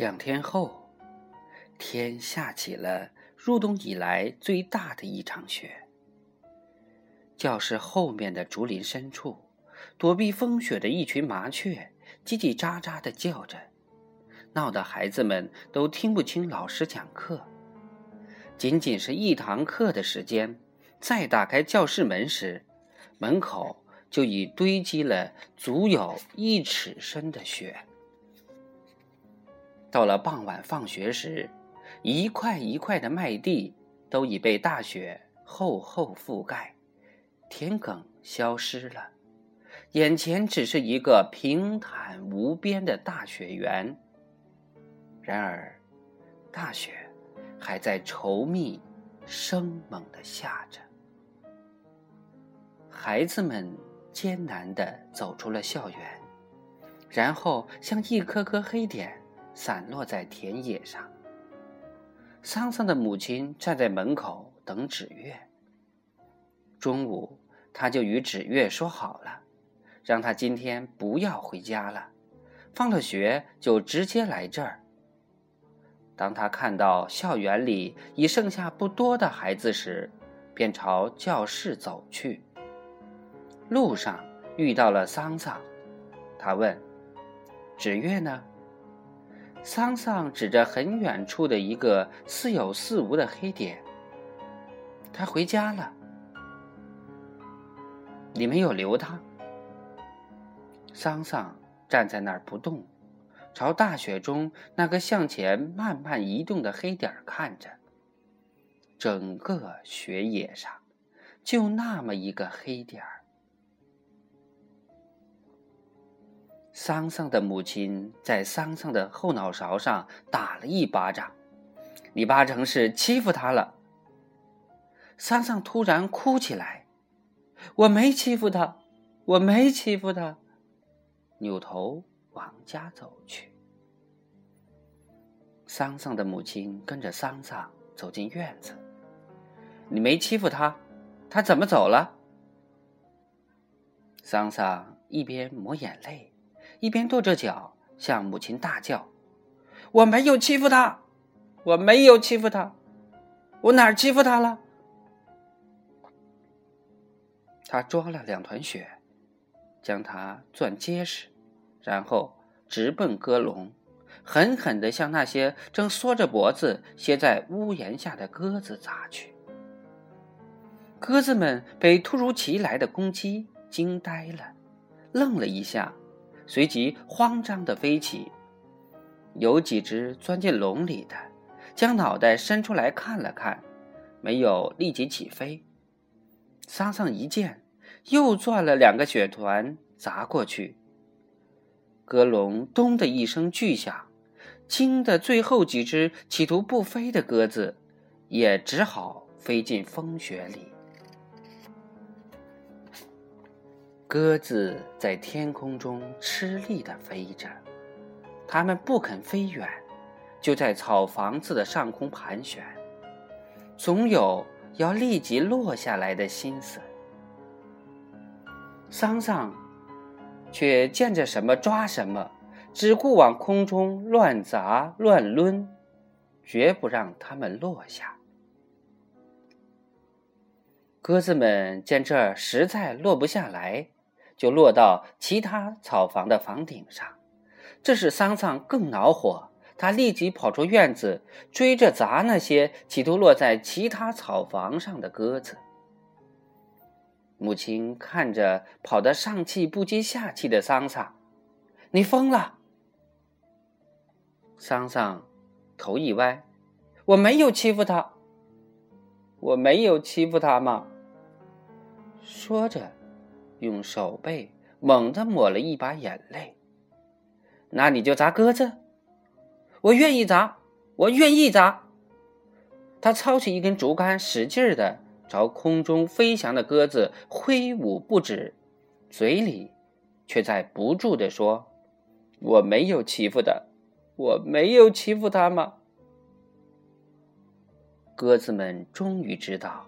两天后，天下起了入冬以来最大的一场雪。教室后面的竹林深处，躲避风雪的一群麻雀叽叽喳喳的叫着，闹得孩子们都听不清老师讲课。仅仅是一堂课的时间，再打开教室门时，门口就已堆积了足有一尺深的雪。到了傍晚放学时，一块一块的麦地都已被大雪厚厚覆盖，田埂消失了，眼前只是一个平坦无边的大雪原。然而，大雪还在稠密、生猛的下着。孩子们艰难地走出了校园，然后像一颗颗黑点。散落在田野上。桑桑的母亲站在门口等纸月。中午，他就与纸月说好了，让他今天不要回家了，放了学就直接来这儿。当他看到校园里已剩下不多的孩子时，便朝教室走去。路上遇到了桑桑，他问：“纸月呢？”桑桑指着很远处的一个似有似无的黑点，他回家了。你没有留他。桑桑站在那儿不动，朝大雪中那个向前慢慢移动的黑点看着。整个雪野上，就那么一个黑点儿。桑桑的母亲在桑桑的后脑勺上打了一巴掌，你八成是欺负他了。桑桑突然哭起来：“我没欺负他，我没欺负他。”扭头往家走去。桑桑的母亲跟着桑桑走进院子：“你没欺负他，他怎么走了？”桑桑一边抹眼泪。一边跺着脚向母亲大叫：“我没有欺负他，我没有欺负他，我哪儿欺负他了？”他抓了两团雪，将它攥结实，然后直奔鸽笼，狠狠地向那些正缩着脖子歇在屋檐下的鸽子砸去。鸽子们被突如其来的攻击惊呆了，愣了一下。随即慌张地飞起，有几只钻进笼里的，将脑袋伸出来看了看，没有立即起飞。桑桑一见，又攥了两个雪团砸过去。鸽笼“咚”的一声巨响，惊得最后几只企图不飞的鸽子，也只好飞进风雪里。鸽子在天空中吃力地飞着，它们不肯飞远，就在草房子的上空盘旋，总有要立即落下来的心思。桑桑却见着什么抓什么，只顾往空中乱砸乱抡，绝不让它们落下。鸽子们见这实在落不下来。就落到其他草房的房顶上，这使桑桑更恼火。他立即跑出院子，追着砸那些企图落在其他草房上的鸽子。母亲看着跑得上气不接下气的桑桑，你疯了！桑桑头一歪，我没有欺负他，我没有欺负他吗？说着。用手背猛地抹了一把眼泪。那你就砸鸽子，我愿意砸，我愿意砸。他操起一根竹竿，使劲的朝空中飞翔的鸽子挥舞不止，嘴里却在不住的说：“我没有欺负的，我没有欺负他吗？”鸽子们终于知道，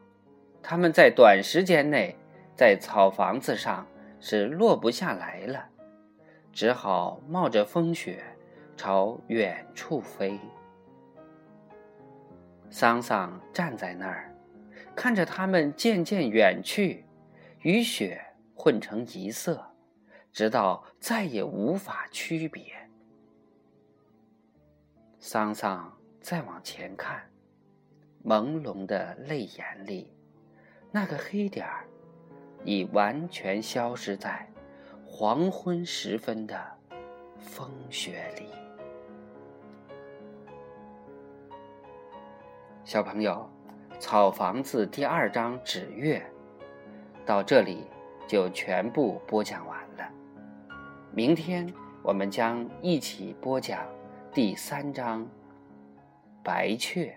他们在短时间内。在草房子上是落不下来了，只好冒着风雪，朝远处飞。桑桑站在那儿，看着它们渐渐远去，与雪混成一色，直到再也无法区别。桑桑再往前看，朦胧的泪眼里，那个黑点儿已完全消失在黄昏时分的风雪里。小朋友，《草房子》第二章《纸月》到这里就全部播讲完了。明天我们将一起播讲。第三章，白雀。